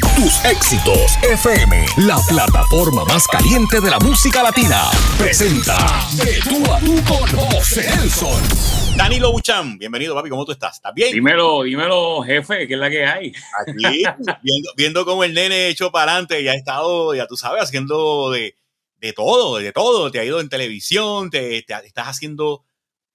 Tus éxitos FM, la plataforma más caliente de la música latina, presenta De tú a tú con José Nelson. Danilo Buchan, bienvenido, papi. ¿Cómo tú estás? ¿Estás bien? Dímelo, dímelo, jefe, ¿qué es la que hay? Aquí, viendo, viendo cómo el nene hecho para adelante y ha estado, ya tú sabes, haciendo de, de todo, de todo. Te ha ido en televisión, te, te- estás haciendo,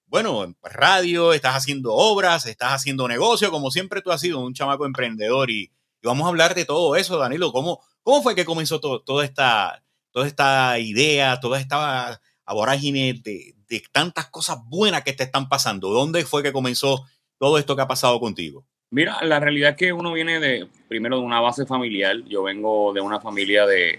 bueno, en radio, estás haciendo obras, estás haciendo negocio, como siempre tú has sido un chamaco emprendedor. Y, vamos a hablar de todo eso, Danilo. ¿Cómo, cómo fue que comenzó to- toda, esta, toda esta idea, toda esta vorágine de, de tantas cosas buenas que te están pasando? ¿Dónde fue que comenzó todo esto que ha pasado contigo? Mira, la realidad es que uno viene de, primero de una base familiar. Yo vengo de una familia de,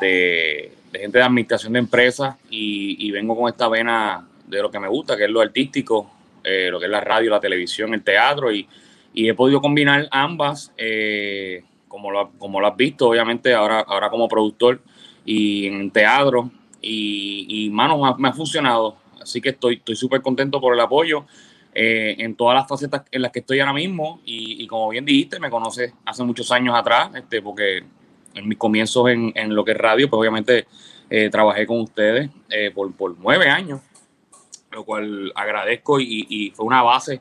de, gente de administración de empresas y, y vengo con esta vena de lo que me gusta, que es lo artístico, eh, lo que es la radio, la televisión, el teatro y, y he podido combinar ambas, eh, como, lo, como lo has visto, obviamente, ahora, ahora como productor y en teatro y, y mano, me ha, me ha funcionado. Así que estoy estoy súper contento por el apoyo eh, en todas las facetas en las que estoy ahora mismo y, y como bien dijiste, me conoces hace muchos años atrás, este, porque en mis comienzos en, en lo que es radio, pues obviamente eh, trabajé con ustedes eh, por, por nueve años, lo cual agradezco y, y fue una base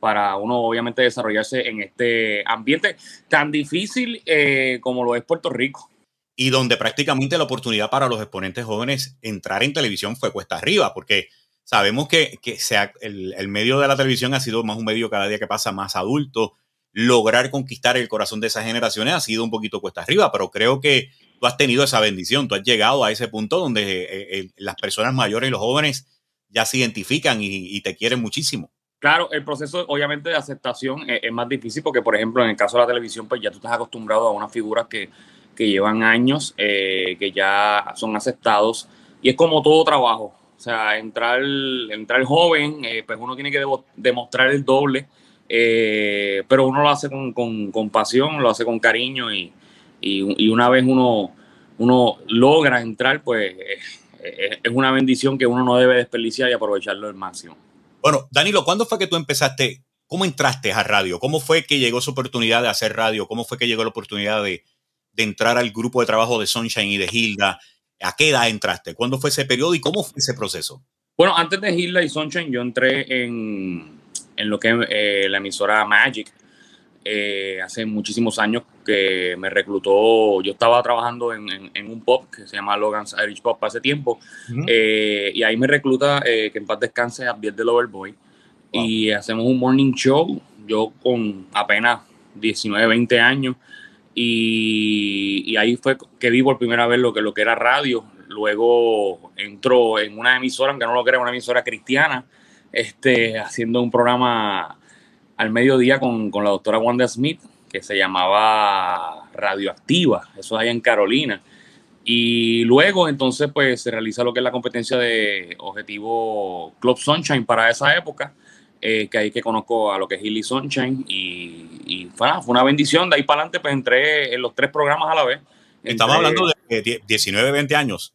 para uno obviamente desarrollarse en este ambiente tan difícil eh, como lo es Puerto Rico. y donde prácticamente la oportunidad para los exponentes jóvenes entrar en televisión fue cuesta arriba, porque sabemos que, que el, medio de la televisión ha sido más un medio cada día que pasa más adulto. Lograr conquistar el corazón de esas generaciones ha sido un poquito cuesta arriba, pero creo que tú has tenido esa bendición, tú has llegado a ese punto donde eh, eh, las personas mayores y los jóvenes ya se identifican y te quieren muchísimo. Claro, el proceso obviamente de aceptación es, es, más difícil porque, por ejemplo, en el caso de la televisión, pues ya tú estás acostumbrado a unas figuras que, que llevan años, eh, que ya son aceptados y es como todo trabajo. O sea, entrar, entrar joven, eh, pues uno tiene que demostrar el doble, eh, pero uno lo hace con, con, con pasión, lo hace con cariño y, y, y una vez uno, uno logra entrar, pues eh, eh, es una bendición que uno no debe desperdiciar y aprovecharlo al máximo. Bueno, Danilo, ¿cuándo fue que tú empezaste? ¿Cómo entraste a radio? ¿Cómo fue que llegó esa oportunidad de hacer radio? ¿Cómo fue que llegó la oportunidad de, de entrar al grupo de trabajo de Sunshine y de Hilda? ¿A qué edad entraste? ¿Cuándo fue ese periodo y cómo fue ese proceso? Bueno, antes de Hilda y Sunshine, yo entré en, en lo que eh, la emisora Magic. eh, hace muchísimos años que me reclutó. Yo estaba trabajando en, en- en un pop que se llama Logan's Irish Pop hace tiempo. eh, y ahí me recluta, eh, que en paz descanse, Abdiel del Overboy. Wow. Y hacemos un morning show. Yo con apenas 19, 20 años. Y, y ahí fue que vi por primera vez lo que, lo que era radio. Luego entró en una emisora, aunque no lo crea, una emisora cristiana, este, haciendo un programa al mediodía con, con la doctora Wanda Smith, que se llamaba Radioactiva, eso allá en Carolina. Y luego entonces pues se realiza lo que es la competencia de objetivo Club Sunshine para esa época, eh, que ahí que conozco a lo que es Hilly Sunshine y, y fue, una bendición, de ahí para adelante pues entré en los tres programas a la vez. Estamos Entré- hablando de die- 19, 20 años.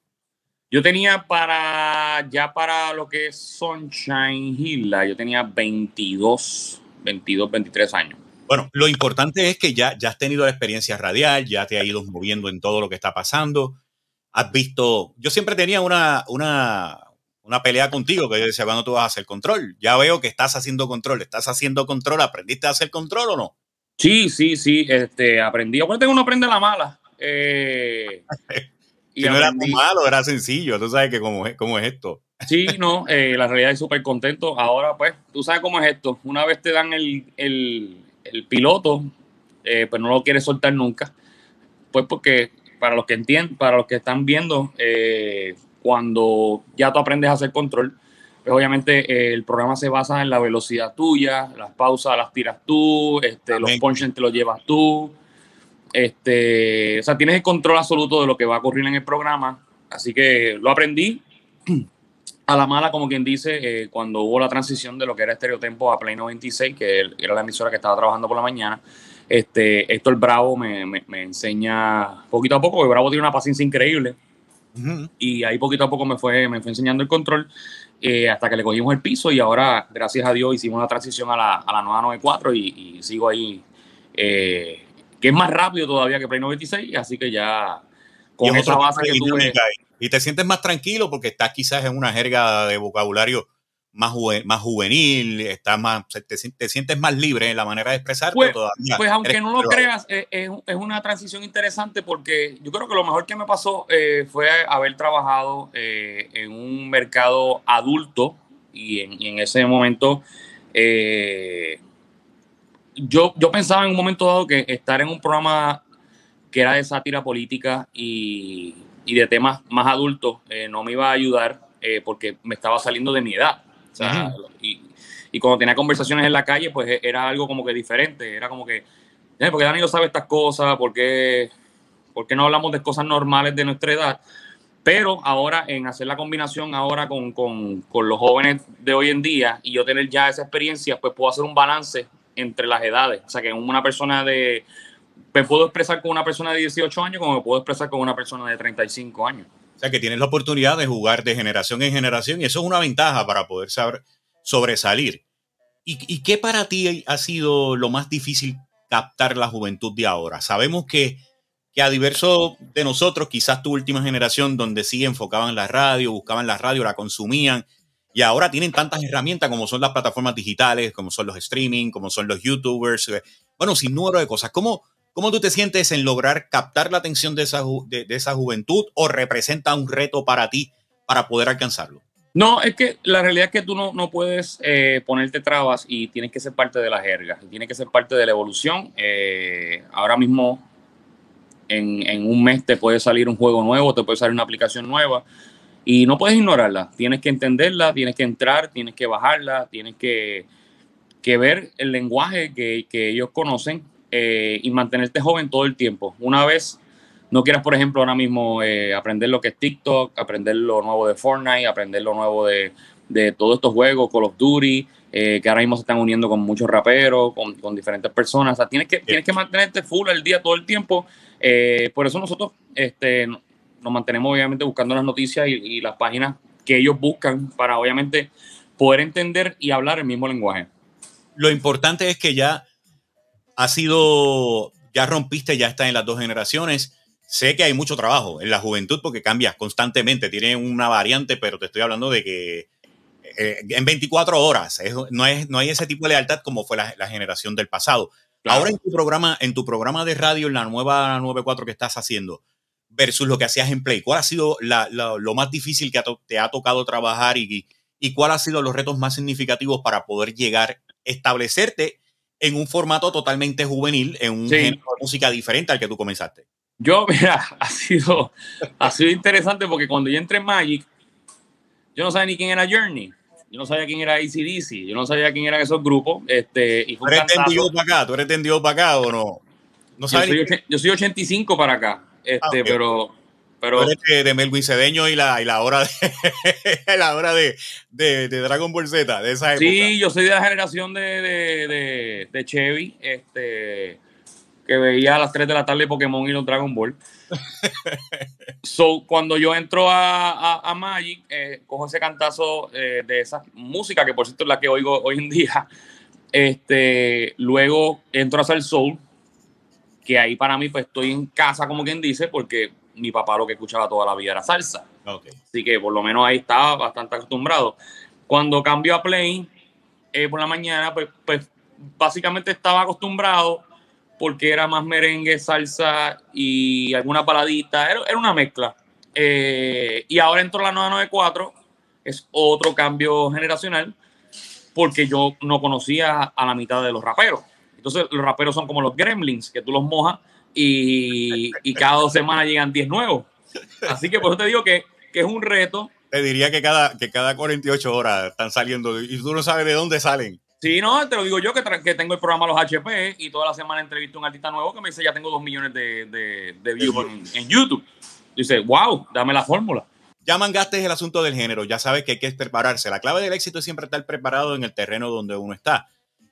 yo tenía para, ya para lo que es Sunshine Hilda, yo tenía 22, 22, 23 años. Bueno, lo importante es que ya, ya has tenido la experiencia radial, ya te has ido moviendo en todo lo que está pasando. Has visto, yo siempre tenía una, una, una pelea contigo que yo decía, ¿cuándo tú vas a hacer control? Ya veo que estás haciendo control, estás haciendo control, ¿aprendiste a hacer control o no? Sí, sí, sí, este, aprendí. Acuérdate que uno aprende la mala. Eh, y Si no era tan malo, era sencillo, tú sabes que cómo es, cómo es esto. Sí, no, eh, la realidad es súper contento. Ahora, pues, tú sabes cómo es esto. Una vez te dan el, el, el piloto, eh, pues no lo quieres soltar nunca. Pues porque para los que entienden, para los que están viendo, eh, cuando ya tú aprendes a hacer control, pues obviamente eh, el programa se basa en la velocidad tuya, las pausas las tiras tú, este, los punches te los llevas tú. Este, o sea, tienes el control absoluto de lo que va a ocurrir en el programa. Así que lo aprendí a la mala, como quien dice, eh, cuando hubo la transición de lo que era Estereotempo a Play 96, que era la emisora que estaba trabajando por la mañana. Este, Héctor Bravo me, me- me enseña poquito a poco, porque Bravo tiene una paciencia increíble Ujú. y ahí poquito a poco me fue, me fue enseñando el control eh, hasta que le cogimos el piso y ahora, gracias a Dios, hicimos la transición a la, a la nueva 94 y, y sigo ahí, eh, que es más rápido todavía que Play 96, así que ya con esa base que tuve, y te sientes más tranquilo porque estás quizás en una jerga de vocabulario más, más juvenil, estás más, te, sientes más libre en la manera de expresarte pues, todavía. Pues aunque no lo creas, es, es, una transición interesante porque yo creo que lo mejor que me pasó eh, fue haber trabajado eh, en un mercado adulto y en, y en ese momento eh, yo, yo pensaba en un momento dado que estar en un programa que era de sátira política y, y de temas más adultos eh, no me iba a ayudar eh, porque me estaba saliendo de mi edad. y, y, cuando tenía conversaciones en la calle, pues e, era algo como que diferente. Era como que, eh, porque Dani no sabe estas cosas, ¿por qué, no hablamos de cosas normales de nuestra edad? Pero ahora, en hacer la combinación ahora con, con, con los jóvenes de hoy en día y yo tener ya esa experiencia, pues puedo hacer un balance entre las edades. O sea, que una persona de me puedo expresar con una persona de 18 años como me puedo expresar con una persona de 35 años. O sea, que tienes la oportunidad de jugar de generación en generación y eso es una ventaja para poder saber sobresalir. ¿Y, qué para ti ha sido lo más difícil captar la juventud de ahora? Sabemos que, que a diversos de nosotros, quizás tu última generación, donde sí enfocaban la radio, buscaban la radio, la consumían, y ahora tienen tantas herramientas como son las plataformas digitales, como son los streaming, como son los youtubers, eh, bueno, sin número de cosas. ¿Cómo, ¿Cómo tú te sientes en lograr captar la atención de esa, de, esa juventud o representa un reto para ti para poder alcanzarlo? No, es que la realidad es que tú no, no puedes eh, ponerte trabas y tienes que ser parte de la jerga, tienes que ser parte de la evolución. Eh, ahora mismo, en, en, un mes te puede salir un juego nuevo, te puede salir una aplicación nueva y no puedes ignorarla. Tienes que entenderla, tienes que entrar, tienes que bajarla, tienes que, que ver el lenguaje que, que ellos conocen eh, y mantenerte joven todo el tiempo. Una vez no quieras, por ejemplo, ahora mismo eh, aprender lo que es TikTok, aprender lo nuevo de Fortnite, aprender lo nuevo de, de todos estos juegos, Call of Duty, eh, que ahora mismo se están uniendo con muchos raperos, con, con diferentes personas. O sea, tienes que, tienes que mantenerte full el día, todo el tiempo. por eso nosotros este, nos mantenemos obviamente buscando las noticias y, y las páginas que ellos buscan para obviamente poder entender y hablar el mismo lenguaje. Lo importante es que ya ha sido, ya rompiste, ya está en las dos generaciones. Sé que hay mucho trabajo en la juventud porque cambias constantemente, tiene una variante, pero te estoy hablando de que eh, en 24 horas no, es, no hay ese tipo de lealtad como fue la, generación del pasado. Ahora en tu programa, en tu programa de radio, en la nueva 94 que estás haciendo, versus lo que hacías en Play, ¿cuál ha sido lo más difícil que te ha tocado trabajar y, y cuál ha sido los retos más significativos para poder llegar, establecerte en un formato totalmente juvenil, en un género de música diferente al que tú comenzaste. Yo, mira, ha sido, ha sido interesante porque cuando yo entré en Magic, yo no sabía ni quién era Journey. Yo no sabía quién era ACDC, yo no sabía quién eran esos grupos. Este, y ¿Tú eres tendido para acá? ¿Tú eres tendido para acá o no? no yo, soy, yo, soy, 85 para acá, este, ah, pero pero, de, Melvin Cedeño y la, y la hora de la hora de, de, Dragon Ball Z, de esa época. Sí, yo soy de la generación de, de, Chevy, este que veía a las 3 de la tarde Pokémon y los Dragon Ball. so, cuando yo entro a, a, Magic, eh, cojo ese cantazo eh, de esa música, que por cierto es la que oigo hoy en día. Este, luego entro a hacer Soul, que ahí para mí pues estoy en casa, como quien dice, porque mi papá lo que escuchaba toda la vida era salsa. Así que por lo menos ahí estaba bastante acostumbrado. Cuando cambió a Play eh, por la mañana, pues, pues básicamente estaba acostumbrado porque era más merengue, salsa y alguna paladita. Era, era una mezcla. Eh, y ahora entró la 994, es otro cambio generacional, porque yo no conocía a la mitad de los raperos. Entonces, los raperos son como los gremlins, que tú los mojas y, cada dos semanas llegan 10 nuevos. Así que por eso te digo que, es un reto. Te diría que cada, que cada 48 horas están saliendo y tú no sabes de dónde salen. Sí, no, te lo digo yo que, que tengo el programa Los HP y toda la semana entrevisto a un artista nuevo que me dice ya tengo dos millones de, de, views en, YouTube. Dice, wow, dame la fórmula. Ya mangaste el asunto del género, ya sabes que hay que prepararse. La clave del éxito es siempre estar preparado en el terreno donde uno está.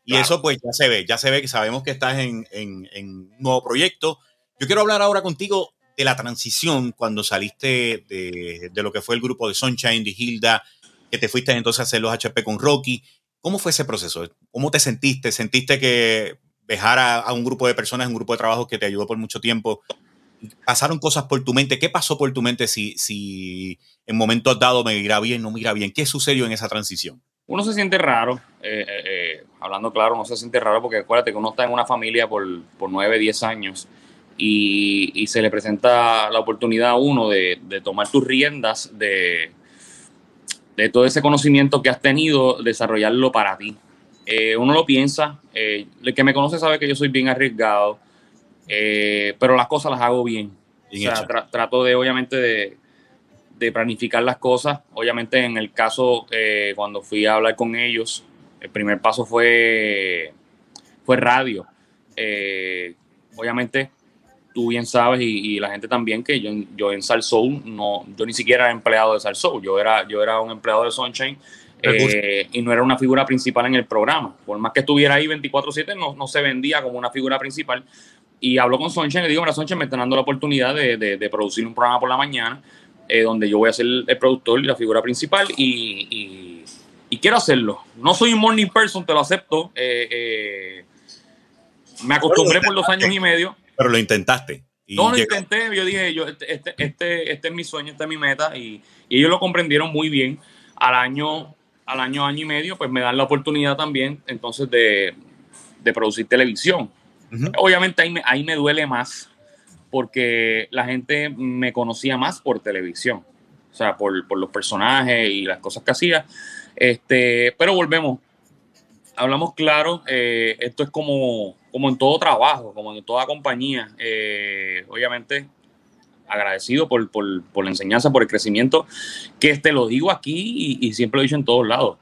Y eso pues ya se ve, ya se ve que sabemos que estás en, un nuevo proyecto. Yo quiero hablar ahora contigo de la transición cuando saliste de, lo que fue el grupo de Sunshine, de Hilda, que te fuiste entonces a hacer los HP con Rocky. ¿Cómo fue ese proceso? ¿Cómo te sentiste? ¿Sentiste que dejar a, un grupo de personas, un grupo de trabajo que te ayudó por mucho tiempo. Pasaron cosas por tu mente. ¿Qué pasó por tu mente si, si en momentos dados me irá bien, no me irá bien? ¿Qué sucedió en esa transición? Uno se siente raro, eh, eh, eh, hablando claro, uno se siente raro porque acuérdate que uno está en una familia por, por 9, 10 años y, y, se le presenta la oportunidad a uno de, de tomar tus riendas, de, de todo ese conocimiento que has tenido, desarrollarlo para ti. Uno lo piensa, el que me conoce sabe que yo soy bien arriesgado, pero las cosas las hago bien. o sea, trato de, obviamente, de, de, planificar las cosas. Obviamente, en el caso, cuando fui a hablar con ellos, el primer paso fue, fue radio. obviamente, tú bien sabes y, la gente también que yo, yo en Soul no, yo ni siquiera era empleado de Soul, yo era, yo era un empleado de Sunshine eh, y no era una figura principal en el programa. Por más que estuviera ahí 24/7, no, no se vendía como una figura principal. Y hablo con Sunshine y le digo, mira, Sunshine me está dando la oportunidad de, de, producir un programa por la mañana eh, donde yo voy a ser el productor y la figura principal y, y, quiero hacerlo. No soy un morning person, te lo acepto. Eh, me acostumbré por dos años y medio pero lo intentaste. no lo intenté, yo dije, yo, este, este, este, este, es mi sueño, esta es mi meta, y, ellos lo comprendieron muy bien. Al año, al año, año y medio, pues me dan la oportunidad también, entonces, de, producir televisión. Obviamente ahí me, ahí me duele más, porque la gente me conocía más por televisión, o sea, por, por los personajes y las cosas que hacía. Este, pero volvemos, hablamos claro, eh, esto es como, como en todo trabajo, como en toda compañía. Eh, obviamente, agradecido por, la enseñanza, por el crecimiento, que te lo digo aquí y, siempre lo he dicho en todos lados.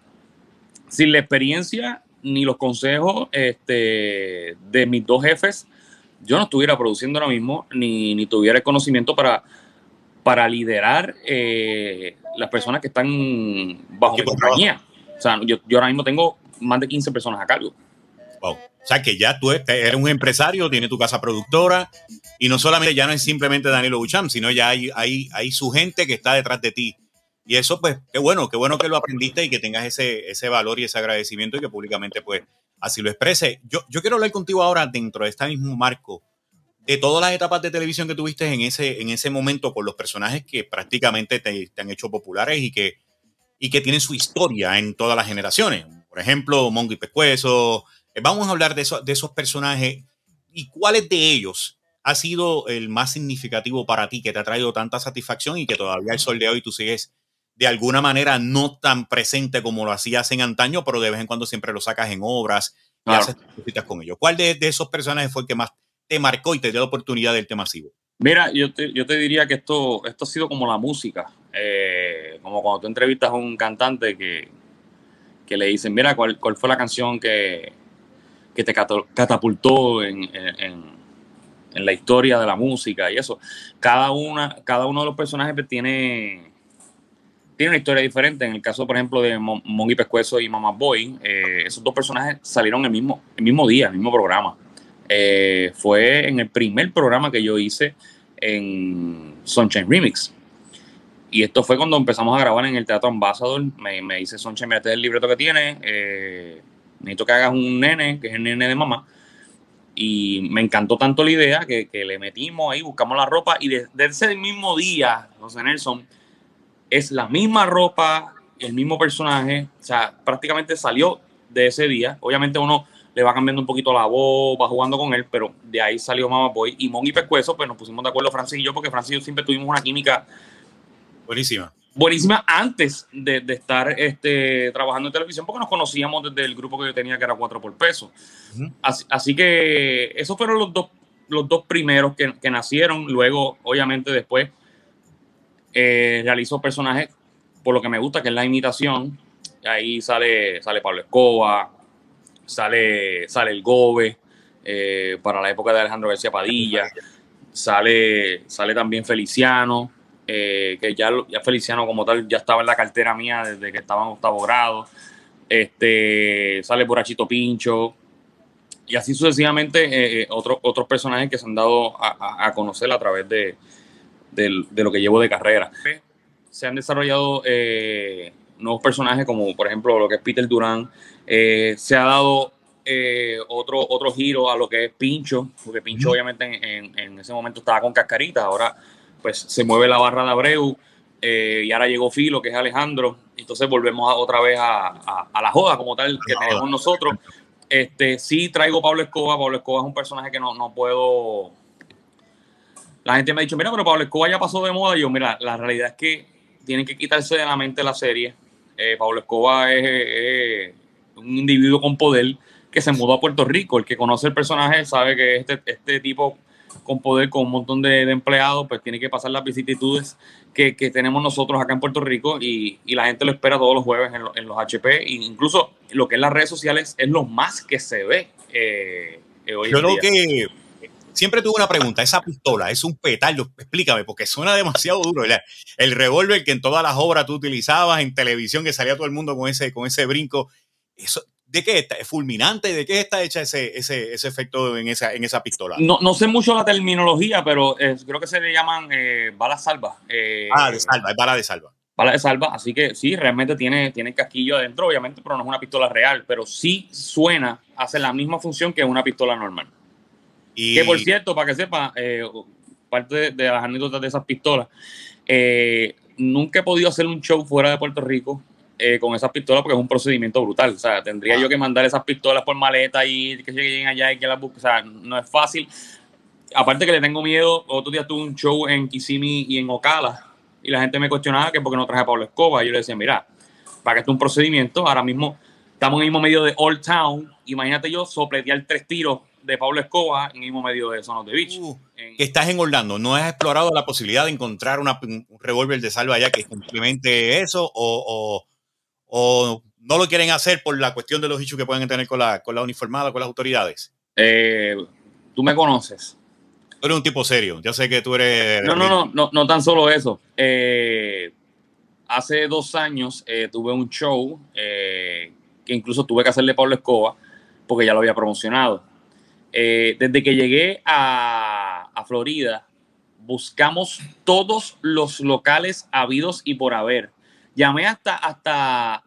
Sin la experiencia ni los consejos este, de mis dos jefes, yo no estuviera produciendo ahora mismo, ni, ni tuviera el conocimiento para, para liderar eh, las personas que están bajo mi compañía. O sea, yo, yo ahora mismo tengo más de 15 personas a cargo. Wow. O sea, que ya tú eres un empresario, tienes tu casa productora y no solamente ya no es simplemente Danilo Bucham, sino ya hay, hay, hay su gente que está detrás de ti. Y eso, pues, qué bueno, qué bueno que lo aprendiste y que tengas ese, ese valor y ese agradecimiento y que públicamente, pues, así lo exprese. Yo, yo quiero hablar contigo ahora dentro de este mismo marco de todas las etapas de televisión que tuviste en ese, en ese momento con los personajes que prácticamente te, te han hecho populares y que, y que tienen su historia en todas las generaciones. Por ejemplo, Mongo y Pescuezo. Eh, vamos a hablar de, de esos personajes y cuáles de ellos ha sido el más significativo para ti, que te ha traído tanta satisfacción y que todavía el sol de hoy tú sigues de alguna manera no tan presente como lo hacías en antaño, pero de vez en cuando siempre lo sacas en obras y haces cositas con ellos. ¿Cuál de, esos personajes fue el que más te marcó y te dio la oportunidad del tema masivo? Mira, yo te, yo te diría que esto, esto ha sido como la música, eh, como cuando tú entrevistas a un cantante que, que le dicen, mira, ¿cuál, cuál fue la canción que, que te catapultó en, en, en, la historia de la música y eso? Cada, una, cada uno de los personajes tiene, tiene una historia diferente. En el caso, por ejemplo, de Mongi Pescuezo y Mama Boy, eh, esos dos personajes salieron el mismo, el mismo día, el mismo programa. Eh, fue en el primer programa que yo hice en Sunshine Remix. Y esto fue cuando empezamos a grabar en el Teatro Ambassador. Me, dice Sonche, mira, este es el libreto que tiene. Eh, necesito que hagas un nene, que es el nene de mamá. Y me encantó tanto la idea que, que le metimos ahí, buscamos la ropa. Y desde ese mismo día, José Nelson, es la misma ropa, el mismo personaje. O sea, prácticamente salió de ese día. Obviamente uno le va cambiando un poquito la voz, va jugando con él, pero de ahí salió Mama Boy. Y Mon y Pescuezo, pues nos pusimos de acuerdo Francis y yo, porque Francis y yo siempre tuvimos una química Buenísima. Buenísima antes de, estar este, trabajando en televisión, porque nos conocíamos desde el grupo que yo tenía, que era 4 por peso. así, que esos fueron los dos, los dos primeros que, nacieron. Luego, obviamente, después eh, realizo personajes por lo que me gusta, que es la imitación. Ahí sale, sale Pablo Escoba, sale, sale el Gobe, eh, para la época de Alejandro García Padilla, sale, sale también Feliciano. Eh, que ya, ya Feliciano como tal ya estaba en la cartera mía desde que estaba en octavo grado. Este, sale Borachito Pincho, y así sucesivamente eh, otros, otros personajes que se han dado a, conocer a través de, lo que llevo de carrera. Se han desarrollado nuevos personajes como por ejemplo lo que es Peter Durán. se ha dado eh, otro, otro giro a lo que es Pincho, porque Pincho obviamente en, en, ese momento estaba con Cascarita, ahora pues se mueve la barra de Abreu eh, y ahora llegó Filo, que es Alejandro, entonces volvemos otra vez a, a, la joda como tal que tenemos nosotros. Este, sí traigo Pablo Escoba, Pablo Escoba es un personaje que no, no puedo... La gente me ha dicho, mira, pero Pablo Escoba ya pasó de moda. Y yo, mira, la realidad es que tienen que quitarse de la mente la serie. Eh, Pablo Escoba es, un individuo con poder que se mudó a Puerto Rico. El que conoce el personaje sabe que este, este tipo con poder, con un montón de, empleados, pues tiene que pasar las vicisitudes que, tenemos nosotros acá en Puerto Rico y, la gente lo espera todos los jueves en, los HP. E incluso lo que es las redes sociales es lo más que se ve eh, hoy Yo creo que siempre tuve una pregunta. Esa pistola es un petardo. Explícame, porque suena demasiado duro. El, el revólver que en todas las obras tú utilizabas en televisión, que salía todo el mundo con ese, con ese brinco. Eso, ¿De qué está? ¿Es fulminante? ¿De qué está hecha ese, ese, ese efecto en esa, en esa pistola? No, no sé mucho la terminología, pero creo que se le llaman eh, balas salva. Eh, ah, de salva, es bala de salva. Bala de salva, así que sí, realmente tiene, tiene casquillo adentro, obviamente, pero no es una pistola real, pero sí suena, hace la misma función que una pistola normal. Y... Que por cierto, para que sepa, eh, parte de, las anécdotas de esas pistolas, nunca he podido hacer un show fuera de Puerto Rico eh, con esas pistolas porque es un procedimiento brutal. O sea, tendría yo que mandar esas pistolas por maleta y que lleguen allá y que las busquen. O sea, no es fácil. Aparte que le tengo miedo, otro día tuve un show en Kissimmee y en Ocala y la gente me cuestionaba que por qué no traje a Pablo Escoba. Y yo le decía, mira, para que esto es un procedimiento, ahora mismo estamos en el mismo medio de Old Town. Imagínate yo sopletear tres tiros de Pablo Escoba en el mismo medio de Sonos de Beach. Uh, que estás en Orlando, ¿no has explorado la posibilidad de encontrar una, un revólver de salva allá que simplemente eso o, o no lo quieren hacer por la cuestión de los hechos que pueden tener con la, con la uniformada, con las autoridades? Eh, tú me conoces. Tú eres un tipo serio. Ya sé que tú eres. No, no, no, no, no tan solo eso. Eh, hace dos años eh, tuve un show que incluso tuve que hacerle Pablo Escoba porque ya lo había promocionado. Desde que llegué a, a Florida, buscamos todos los locales habidos y por haber Llamé hasta, hasta,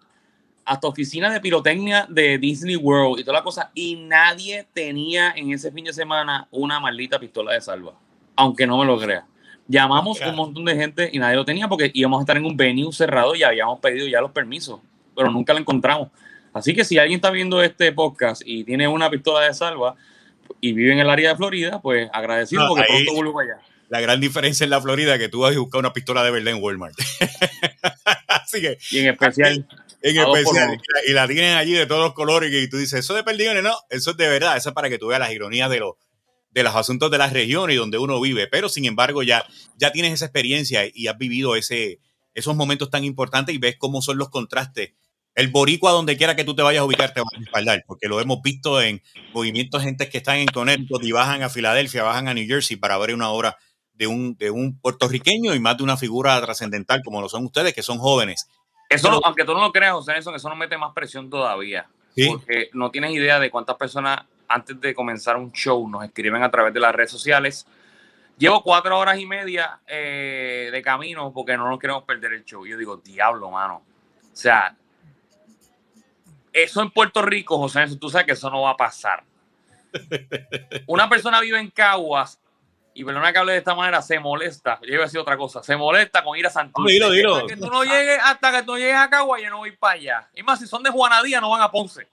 hasta oficina de pirotecnia de Disney World y toda la cosa, y nadie tenía en ese fin de semana una maldita pistola de salva, aunque no me lo crea. Llamamos un montón de gente y nadie lo tenía porque íbamos a estar en un venue cerrado y habíamos pedido ya los permisos, pero nunca lo encontramos. Así que si alguien está viendo este podcast y tiene una pistola de salva y vive en el área de Florida, pues agradecido porque pronto vuelvo allá. La gran diferencia en la Florida es que tú vas a buscar una pistola de verdad en Walmart. y en especial. En especial. Y la, tienen allí de todos los colores y tú dices, eso de perdigones, no, eso es de verdad, eso es para que tú veas las ironías de los, de los asuntos de las regiones y donde uno vive. Pero sin embargo, ya, ya tienes esa experiencia y has vivido ese, esos momentos tan importantes y ves cómo son los contrastes. El boricua, donde quiera que tú te vayas a ubicar, te va a respaldar, porque lo hemos visto en movimientos gente que están en Connecticut y bajan a Filadelfia, bajan a New Jersey para ver una obra de un, de un puertorriqueño y más de una figura trascendental como lo son ustedes, que son jóvenes. Eso, aunque tú no lo creas, José, eso, eso nos mete más presión todavía. Porque no tienes idea de cuántas personas antes de comenzar un show nos escriben a través de las redes sociales. Llevo cuatro horas y media eh, de camino porque no nos queremos perder el show. Yo digo, diablo, mano. O sea, eso en Puerto Rico, José, tú sabes que eso no va a pasar. Una persona vive en Caguas y perdona que hable de esta manera, se molesta. Yo iba a decir otra cosa. Se molesta con ir a Santurce. Dilo, dilo. Hasta que tú no llegues, hasta que tú llegues a Cagua, yo no voy para allá. Y más, si son de Juanadía, no van a Ponce.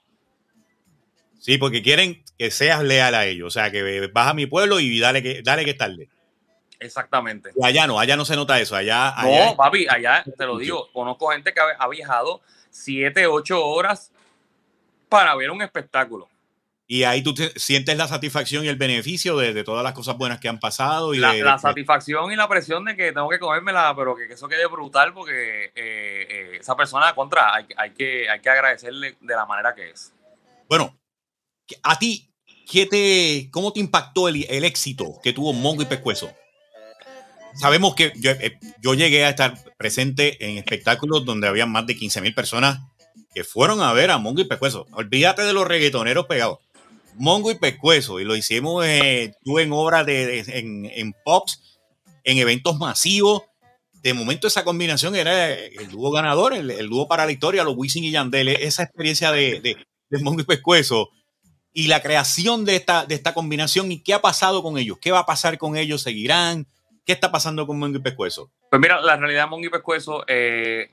Sí, porque quieren que seas leal a ellos. O sea, que vas a mi pueblo y dale que, dale que es tarde. Exactamente. allá no, allá no se nota eso. Allá, no, papi, allá te lo digo. Conozco gente que ha viajado siete, ocho horas para ver un espectáculo. Y ahí tú sientes la satisfacción y el beneficio de, todas las cosas buenas que han pasado. Y la, de, la satisfacción y la presión de que tengo que comérmela, pero que, eso quede brutal porque eh, eh, esa persona contra hay, hay, que, hay que agradecerle de la manera que es. Bueno, a ti, ¿qué te, ¿cómo te impactó el, el éxito que tuvo Mongo y Pescuezo? Sabemos que yo, eh, yo, llegué a estar presente en espectáculos donde había más de 15 mil personas que fueron a ver a Mongo y Pescuezo. Olvídate de los reggaetoneros pegados Mongo y Pescuezo, y lo hicimos eh, en obras de, en, pops, en eventos masivos. De momento esa combinación era el dúo ganador, el, dúo para la historia, los Wisin y Yandel, esa experiencia de, de, Mongo y Pescuezo. y la creación de esta, de esta combinación y qué ha pasado con ellos, qué va a pasar con ellos, seguirán, qué está pasando con Mongo y Pescuezo. Pues mira, la realidad Mongo y Pescuezo eh,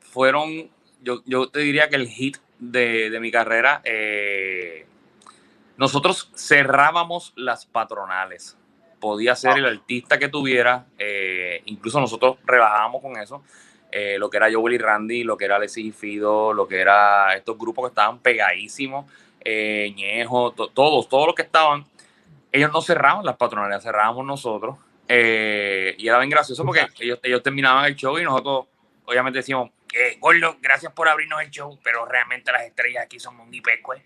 fueron, yo, yo, te diría que el hit de, de mi carrera, eh, nosotros cerrábamos las patronales. Podía ser el artista que tuviera, eh, incluso nosotros rebajábamos con eso. lo que era Joel y Randy, lo que era Alexis y Fido, lo que era estos grupos que estaban pegadísimos eh, Ñejo, todos, todos los que estaban, ellos no cerraban las patronales, cerrábamos nosotros. Eh, y era bien gracioso porque ellos, ellos terminaban el show y nosotros, obviamente, decíamos, eh, Gordo, gracias por abrirnos el show, pero realmente las estrellas aquí son muy pescue.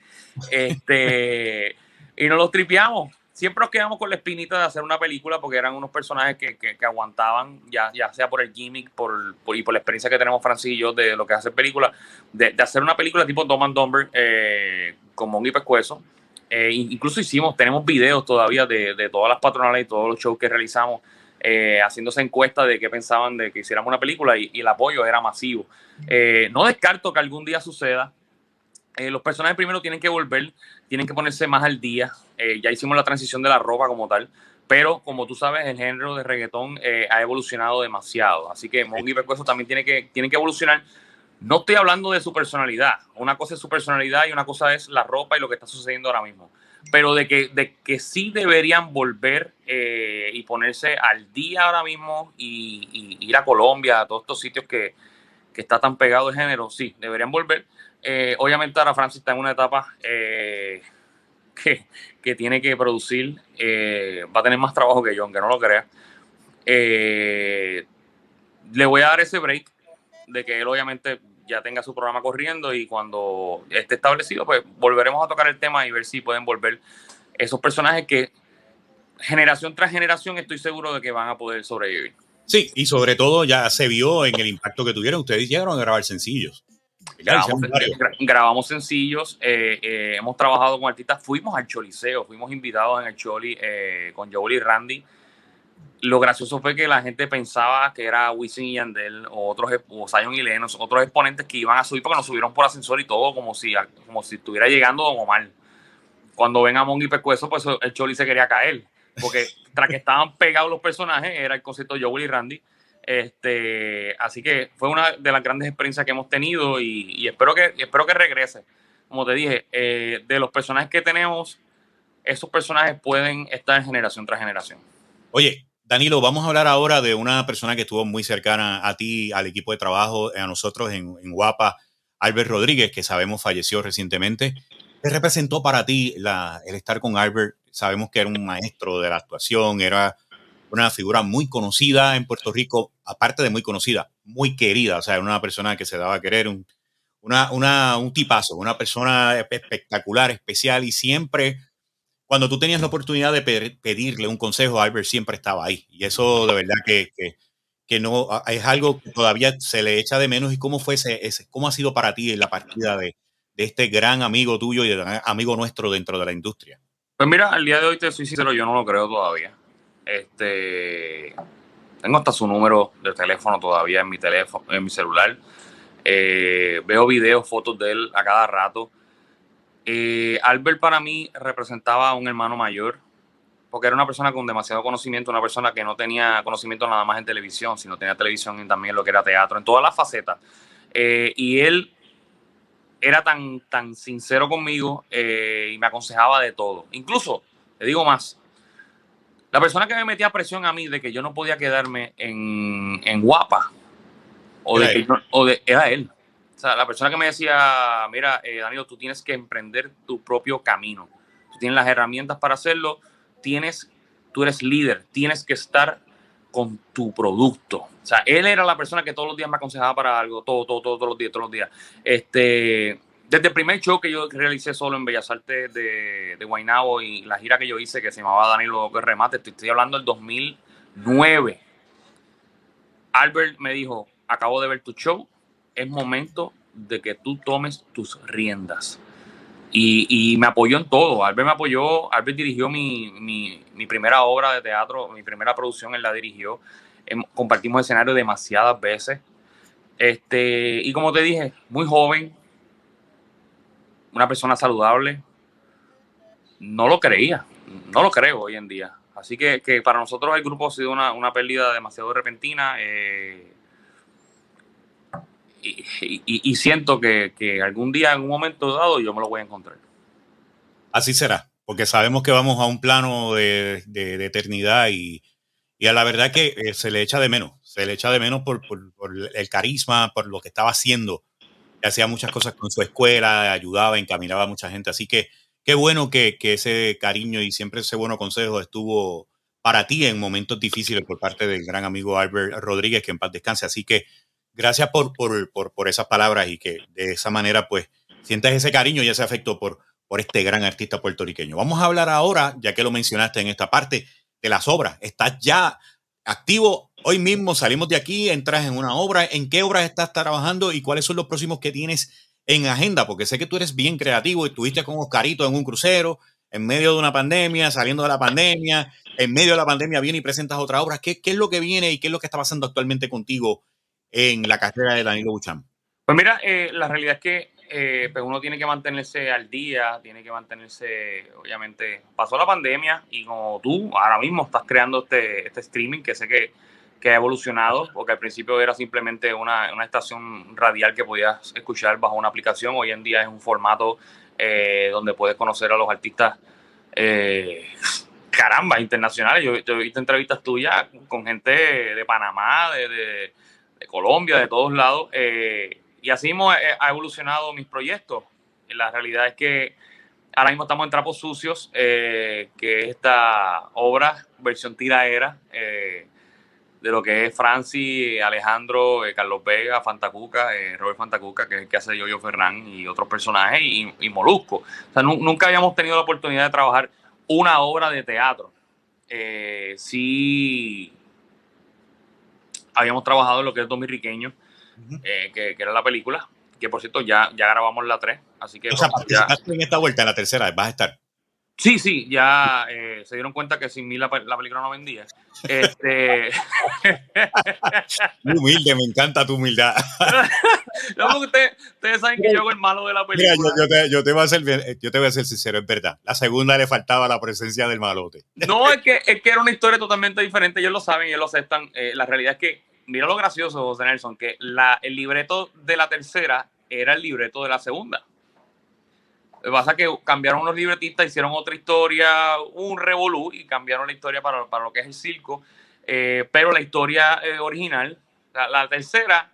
Este, y nos los tripeamos. Siempre nos quedamos con la espinita de hacer una película porque eran unos personajes que, que, aguantaban, ya, ya sea por el gimmick por, y por la experiencia que tenemos Francis y yo de lo que hace película, de, de hacer una película tipo Tom and Dumber eh, con Mongi Pescuezo. Eh, incluso hicimos, tenemos videos todavía de, de, todas las patronales y todos los shows que realizamos, eh, haciéndose encuestas de qué pensaban de que hiciéramos una película y, el apoyo era masivo. Eh, no descarto que algún día suceda. los personajes primero tienen que volver, tienen que ponerse más al día. ya hicimos la transición de la ropa como tal, pero como tú sabes, el género de reggaetón ha evolucionado demasiado. Así que Mongi Pescuezo también tiene que, tienen que evolucionar no estoy hablando de su personalidad. Una cosa es su personalidad y una cosa es la ropa y lo que está sucediendo ahora mismo. Pero de que, de que sí deberían volver eh, y ponerse al día ahora mismo y, ir a Colombia, a todos estos sitios que, que está tan pegado el género, sí, deberían volver. Eh, obviamente ahora Francis está en una etapa eh, que, que, tiene que producir, va a tener más trabajo que yo, aunque no lo crea. le voy a dar ese break de que él obviamente ya tenga su programa corriendo y cuando esté establecido, pues volveremos a tocar el tema y ver si pueden volver esos personajes que generación tras generación estoy seguro de que van a poder sobrevivir. Sí, y sobre todo ya se vio en el impacto que tuvieron. Ustedes llegaron a grabar sencillos. Grabamos, sencillos, eh, eh, hemos trabajado con artistas, fuimos al Choliseo, fuimos invitados en el Choli eh, con Joel y Randy lo gracioso fue que la gente pensaba que era Wisin y Yandel o otros o Zion y Lennox, otros exponentes que iban a subir porque nos subieron por ascensor y todo como si, como si estuviera llegando Don Omar. Cuando ven a Mongi Pescuezo, pues el Choli se quería caer. Porque tras que estaban pegados los personajes, era el concepto de Joel y Randy. Este, así que fue una de las grandes experiencias que hemos tenido y, espero, que, espero que regrese. Como te dije, eh, de los personajes que tenemos, esos personajes pueden estar en generación tras generación. Oye, Danilo, vamos a hablar ahora de una persona que estuvo muy cercana a ti, al equipo de trabajo, a nosotros en, Guapa, Albert Rodríguez, que sabemos falleció recientemente. ¿Qué representó para ti el estar con Albert? Sabemos que era un maestro de la actuación, era una figura muy conocida en Puerto Rico, aparte de muy conocida, muy querida, o sea, era una persona que se daba a querer, un, una, un tipazo, una persona espectacular, especial y siempre cuando tú tenías la oportunidad de pedirle un consejo, Albert siempre estaba ahí. Y eso de verdad que, que, no es algo que todavía se le echa de menos. ¿Y cómo fue ese, cómo ha sido para ti la partida de, de este gran amigo tuyo y de amigo nuestro dentro de la industria? Pues mira, al día de hoy te soy sincero, yo no lo creo todavía. Este, tengo hasta su número de teléfono todavía en mi teléfono, en mi celular. Eh, veo videos, fotos de él a cada rato. Eh, Albert para mí representaba a un hermano mayor, porque era una persona con demasiado conocimiento, una persona que no tenía conocimiento nada más en televisión, sino tenía televisión y también lo que era teatro, en todas las facetas. Eh, y él era tan, tan sincero conmigo eh, y me aconsejaba de todo. Incluso, le digo más, la persona que me metía presión a mí de que yo no podía quedarme en, guapa, o de, o de, era él. O sea, la persona que me decía, mira, eh, Danilo, tú tienes que emprender tu propio camino. Tú tienes las herramientas para hacerlo, tienes, tú eres líder, tienes que estar con tu producto. O sea, él era la persona que todos los días me aconsejaba para algo, todo, todo, todo todos los días, todos los días. Este, desde el primer show que yo realicé solo en Bellas Artes de, de Guaynabo y la gira que yo hice que se llamaba Danilo que remate, estoy, estoy hablando del 2009. Albert me dijo, acabo de ver tu show, es momento de que tú tomes tus riendas. Y, me apoyó en todo. Albert me apoyó, Albert dirigió mi, primera obra de teatro, mi primera producción, él la dirigió. Em, compartimos escenario demasiadas veces. Este, y como te dije, muy joven, una persona saludable, no lo creía, no lo creo hoy en día. Así que, que para nosotros el grupo ha sido una, una pérdida demasiado repentina. Eh, y, siento que, que, algún día, en un momento dado, yo me lo voy a encontrar. Así será, porque sabemos que vamos a un plano de, de, eternidad y, y, a la verdad que eh, se le echa de menos, se le echa de menos por, por, el carisma, por lo que estaba haciendo. Hacía muchas cosas con su escuela, ayudaba, encaminaba a mucha gente. Así que qué bueno que, que ese cariño y siempre ese bueno consejo estuvo para ti en momentos difíciles por parte del gran amigo Albert Rodríguez, que en paz descanse. Así que gracias por, por, por, por, esas palabras y que de esa manera pues sientas ese cariño y ese afecto por, por este gran artista puertorriqueño. Vamos a hablar ahora, ya que lo mencionaste en esta parte, de las obras. Estás ya activo hoy mismo, salimos de aquí, entras en una obra. ¿En qué obras estás trabajando y cuáles son los próximos que tienes en agenda? Porque sé que tú eres bien creativo y estuviste con Oscarito en un crucero, en medio de una pandemia, saliendo de la pandemia, en medio de la pandemia viene y presentas otra obra. ¿Qué, qué es lo que viene y qué es lo que está pasando actualmente contigo en la carrera de Danilo Buchan? Pues mira, eh, la realidad es que eh, pues uno tiene que mantenerse al día, tiene que mantenerse, obviamente, pasó la pandemia y como tú ahora mismo estás creando este, este streaming que sé que, que, ha evolucionado, porque al principio era simplemente una, una, estación radial que podías escuchar bajo una aplicación, hoy en día es un formato eh, donde puedes conocer a los artistas, caramba, internacionales. Yo, he visto entrevistas tuyas con gente de Panamá, de Colombia, de todos lados. Eh, y así hemos, eh, ha evolucionado mis proyectos. La realidad es que ahora mismo estamos en Trapos Sucios, eh, que es esta obra, versión tiraera, de lo que es Franci, Alejandro, Carlos Vega, Fantacuca, Robert Fantacuca, que es el que hace Yoyo Ferran y otros personajes, y, y Molusco. O sea, nunca habíamos tenido la oportunidad de trabajar una obra de teatro. sí habíamos trabajado en lo que es Dominiqueño, eh, que, era la película, que por cierto ya, ya grabamos la 3, así que... O sea, ya, en esta vuelta, en la tercera, vas a estar. Sí, sí, ya eh, se dieron cuenta que sin mí la, película no vendía. Este... humilde, me encanta tu humildad. no, ustedes, saben que yo hago el malo de la película. Mira, yo, te, yo, te, voy a ser, yo te voy a ser sincero, es verdad. La segunda le faltaba la presencia del malote. No, es que, es que era una historia totalmente diferente. Ellos lo saben, ellos lo aceptan. Eh, la realidad es que, mira lo gracioso, José Nelson, que la, el libreto de la tercera era el libreto de la segunda. Pasa que cambiaron unos libretistas, hicieron otra historia, un revolú y cambiaron la historia para, para lo que es el circo. Eh, pero la historia eh, original, la, tercera,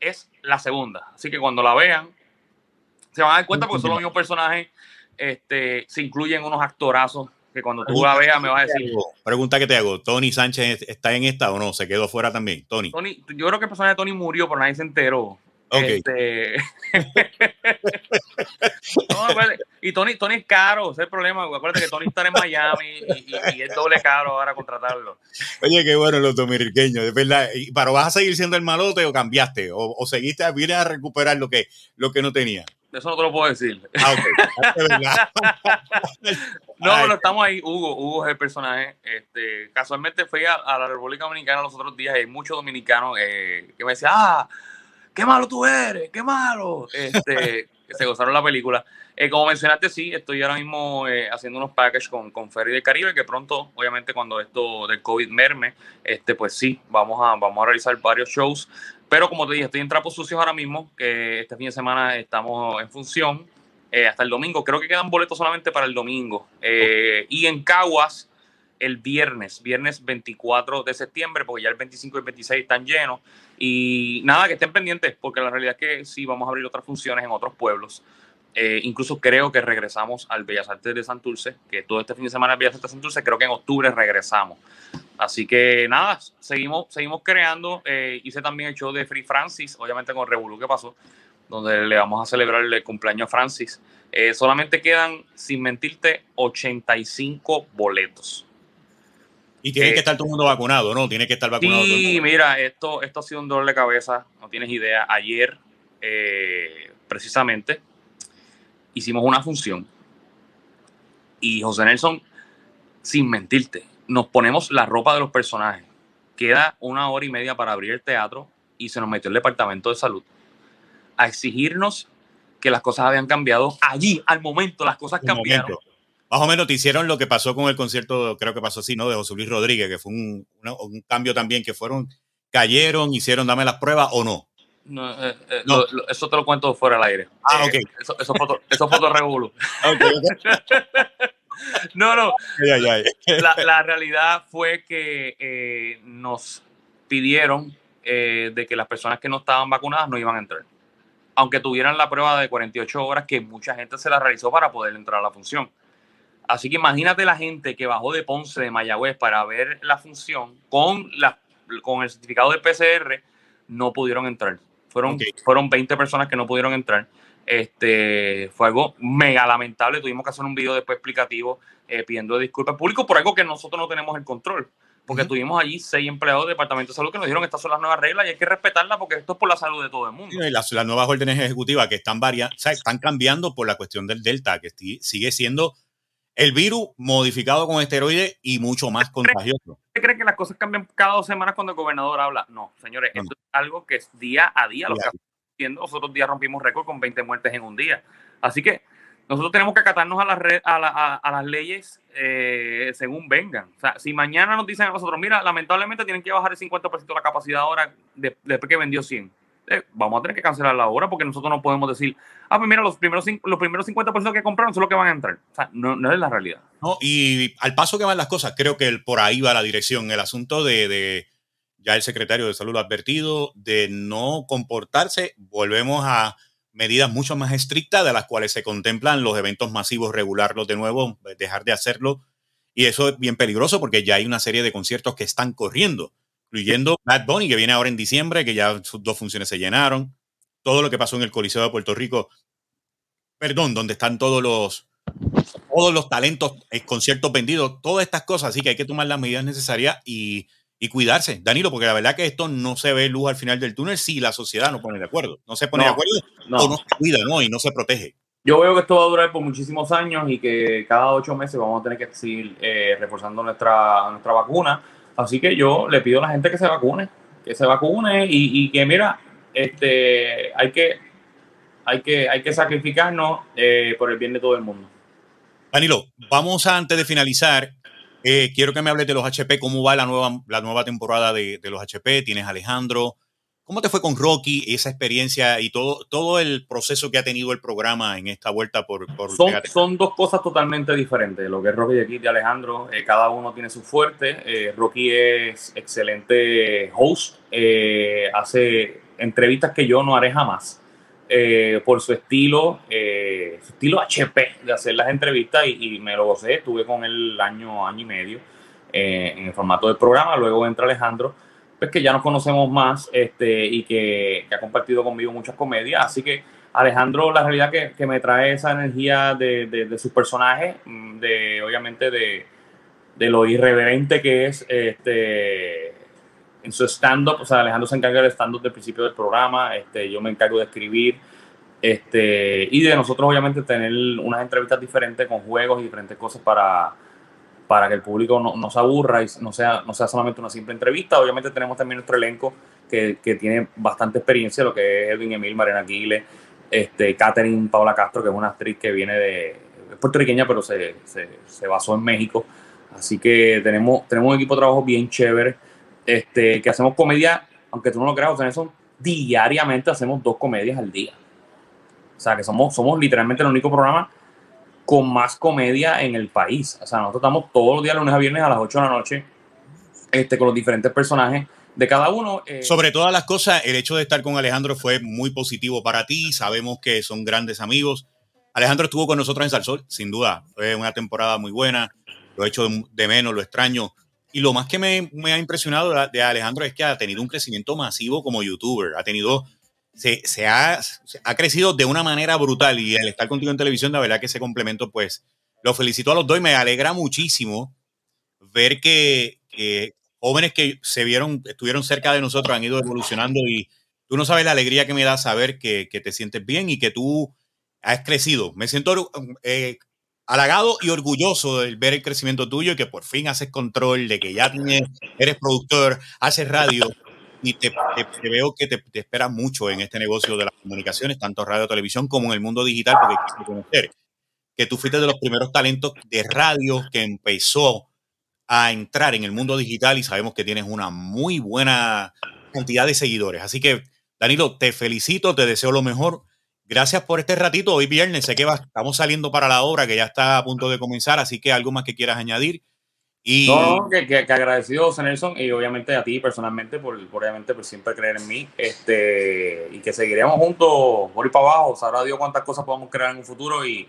es la segunda. Así que cuando la vean, se van a dar cuenta porque son los mismos personajes. Este, se incluyen unos actorazos que cuando tú la veas me vas a decir. Pregunta que te hago: ¿Tony Sánchez está en esta o no? ¿Se quedó fuera también? Tony. Tony yo creo que el personaje de Tony murió, pero nadie se enteró. Este... y Tony, Tony es caro, ese es el problema. Acuérdate que Tony está en Miami y, es doble caro ahora contratarlo. Oye, qué bueno los dominicanos, de verdad. ¿Pero vas a seguir siendo el malote o cambiaste? ¿O, seguiste, vienes a recuperar lo que, lo que no tenía? Eso no te lo puedo decir. Ah, no, pero estamos ahí. Hugo, Hugo es el personaje. Este, casualmente fui a, la República Dominicana los otros días y hay muchos dominicanos eh, que me decían, ah, qué malo tú eres, qué malo. Este, se gozaron la película. Eh, como mencionaste, sí, estoy ahora mismo eh, haciendo unos packages con, con Ferry del Caribe, que pronto, obviamente, cuando esto del COVID merme, este, pues sí, vamos a, vamos a realizar varios shows. Pero como te dije, estoy en trapos sucios ahora mismo, que este fin de semana estamos en función. Eh, hasta el domingo, creo que quedan boletos solamente para el domingo. Y en Caguas, el viernes, viernes 24 de septiembre, porque ya el 25 y el 26 están llenos. Y nada, que estén pendientes, porque la realidad es que sí, vamos a abrir otras funciones en otros pueblos. Eh, incluso creo que regresamos al Bellas Artes de Santurce, que todo este fin de semana Bellas Artes de Santurce, creo que en octubre regresamos. Así que nada, seguimos, seguimos creando. Eh, hice también el show de Free Francis, obviamente con Revolu que pasó, donde le vamos a celebrar el cumpleaños a Francis. Eh, solamente quedan, sin mentirte, 85 boletos. Y tiene que estar todo el mundo vacunado, ¿no? Tiene que estar vacunado. Sí, mira, esto, esto ha sido un dolor de cabeza, no tienes idea. Ayer, eh, precisamente, hicimos una función y José Nelson, sin mentirte, nos ponemos la ropa de los personajes. Queda una hora y media para abrir el teatro y se nos metió el departamento de salud a exigirnos que las cosas habían cambiado allí, al momento, las cosas cambiaron. Más o menos te hicieron lo que pasó con el concierto, creo que pasó así, ¿no? De José Luis Rodríguez, que fue un, cambio también, que fueron, cayeron, hicieron, dame las pruebas o no. No, eh, eh, eso te lo cuento fuera del aire. Ah, ok. eso, eso, foto, eso foto no, no. La, realidad fue que eh, nos pidieron de que las personas que no estaban vacunadas no iban a entrar. Aunque tuvieran la prueba de 48 horas, que mucha gente se la realizó para poder entrar a la función. Así que imagínate la gente que bajó de Ponce, de Mayagüez, para ver la función con, la, con el certificado de PCR, no pudieron entrar. Fueron, fueron 20 personas que no pudieron entrar. Este, fue algo mega lamentable. Tuvimos que hacer un video después explicativo eh, pidiendo disculpas al público por algo que nosotros no tenemos el control. Porque tuvimos allí seis empleados del Departamento de Salud que nos dijeron que estas son las nuevas reglas y hay que respetarlas porque esto es por la salud de todo el mundo. Y las, nuevas órdenes ejecutivas que están, variando, están cambiando por la cuestión del Delta, que sigue siendo el virus modificado con esteroides y mucho más contagioso. ¿Usted cree que las cosas cambian cada dos semanas cuando el gobernador habla? No, señores, esto es algo que es día a día lo que haciendo. Los otros días rompimos récord con 20 muertes en un día. Así que nosotros tenemos que acatarnos a las, a, a, las leyes eh, según vengan. O sea, si mañana nos dicen a nosotros, mira, lamentablemente tienen que bajar el 50% de la capacidad ahora después que vendió 100 eh, vamos a tener que cancelar la obra porque nosotros no podemos decir, ah, pues mira, los primeros, los primeros 50% que compraron son los que van a entrar. O sea, no, es la realidad. No, y al paso que van las cosas, creo que por ahí va la dirección. El asunto de, de, ya el secretario de salud ha advertido, de no comportarse, volvemos a medidas mucho más estrictas de las cuales se contemplan los eventos masivos, regularlos de nuevo, dejar de hacerlo. Y eso es bien peligroso porque ya hay una serie de conciertos que están corriendo incluyendo Bad Bunny, que viene ahora en diciembre, que ya sus dos funciones se llenaron. Todo lo que pasó en el Coliseo de Puerto Rico, perdón, donde están todos los, todos los talentos, eh, conciertos vendidos, todas estas cosas. Así que hay que tomar las medidas necesarias y, y, cuidarse, Danilo, porque la verdad que esto no se ve luz al final del túnel si la sociedad no pone de acuerdo. No se pone de acuerdo o no se cuida ¿no? y no se protege. Yo veo que esto va a durar por muchísimos años y que cada ocho meses vamos a tener que seguir eh, reforzando nuestra, nuestra vacuna Así que yo le pido a la gente que se vacune, que se vacune y, que mira, este, hay que, hay que, hay que sacrificarnos eh, por el bien de todo el mundo. Danilo, vamos a, antes de finalizar, eh, quiero que me hables de los HP, cómo va la nueva, la nueva temporada de, de los HP. Tienes Alejandro, ¿Cómo te fue con Rocky, esa experiencia y todo, todo el proceso que ha tenido el programa en esta vuelta por... por son, dos cosas totalmente diferentes. Lo que es Rocky de aquí de Alejandro, eh, cada uno tiene su fuerte. Eh, Rocky es excelente host, eh, hace entrevistas que yo no haré jamás. por su estilo, su estilo HP de hacer las entrevistas y, y, me lo gocé. Estuve con él año, año y medio en el formato del programa. Luego entra Alejandro pues que ya nos conocemos más este, y que, ha compartido conmigo muchas comedias. Así que Alejandro, la realidad que, que me trae esa energía de, de, de sus personajes, mm, de obviamente de, de, lo irreverente que es este, en su stand-up. O sea, Alejandro se encarga del stand-up del principio del programa, este, yo me encargo de escribir. Este, y de nosotros obviamente tener unas entrevistas diferentes con juegos y diferentes cosas para, para que el público no, se aburra y no sea, no sea solamente una simple entrevista. Obviamente tenemos también nuestro elenco que, que tiene bastante experiencia, lo que es Edwin Emil, Mariana Aguile, este, Catherine Paula Castro, que es una actriz que viene de es puertorriqueña, pero se, se, se, basó en México. Así que tenemos, tenemos un equipo de trabajo bien chévere, este, que hacemos comedia, aunque tú no lo creas, eso diariamente hacemos dos comedias al día. O sea, que somos, somos literalmente el único programa con más comedia en el país. O sea, nosotros estamos todos los días, lunes a viernes, a las 8 de la noche, este, con los diferentes personajes de cada uno. Eh, Sobre todas las cosas, el hecho de estar con Alejandro fue muy positivo para ti. Sabemos que son grandes amigos. Alejandro estuvo con nosotros en Salsol, sin duda. Fue una temporada muy buena. Lo he hecho de, menos, lo extraño. Y lo más que me, me ha impresionado de Alejandro es que ha tenido un crecimiento masivo como youtuber. Ha tenido se, ha, crecido de una manera brutal y al estar contigo en televisión, la verdad que ese complemento, pues, lo felicito a los dos y me alegra muchísimo ver que, jóvenes que se vieron, estuvieron cerca de nosotros han ido evolucionando y tú no sabes la alegría que me da saber que, que te sientes bien y que tú has crecido. Me siento eh, halagado y orgulloso de ver el crecimiento tuyo y que por fin haces control, de que ya tienes, eres productor, haces radio y te, veo que te, te esperas mucho en este negocio de las comunicaciones, tanto radio, televisión como en el mundo digital, porque quieres conocer. que tú fuiste de los primeros talentos de radio que empezó a entrar en el mundo digital y sabemos que tienes una muy buena cantidad de seguidores. Así que, Danilo, te felicito, te deseo lo mejor. Gracias por este ratito. Hoy viernes, sé que estamos saliendo para la obra que ya está a punto de comenzar, así que algo más que quieras añadir. Y... No, que, que, agradecido, Nelson, y obviamente a ti personalmente por, obviamente por siempre creer en mí, este, y que seguiremos juntos por ir para abajo, sabrá Dios cuántas cosas podemos crear en un futuro y,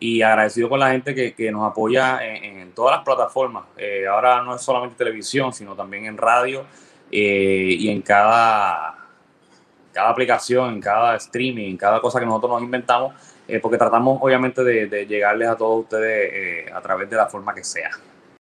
y agradecido con la gente que, que nos apoya en, todas las plataformas. Eh, ahora no es solamente televisión, sino también en radio eh, y en cada cada aplicación, en cada streaming, en cada cosa que nosotros nos inventamos, eh, porque tratamos obviamente de, llegarles a todos ustedes a través de la forma que sea.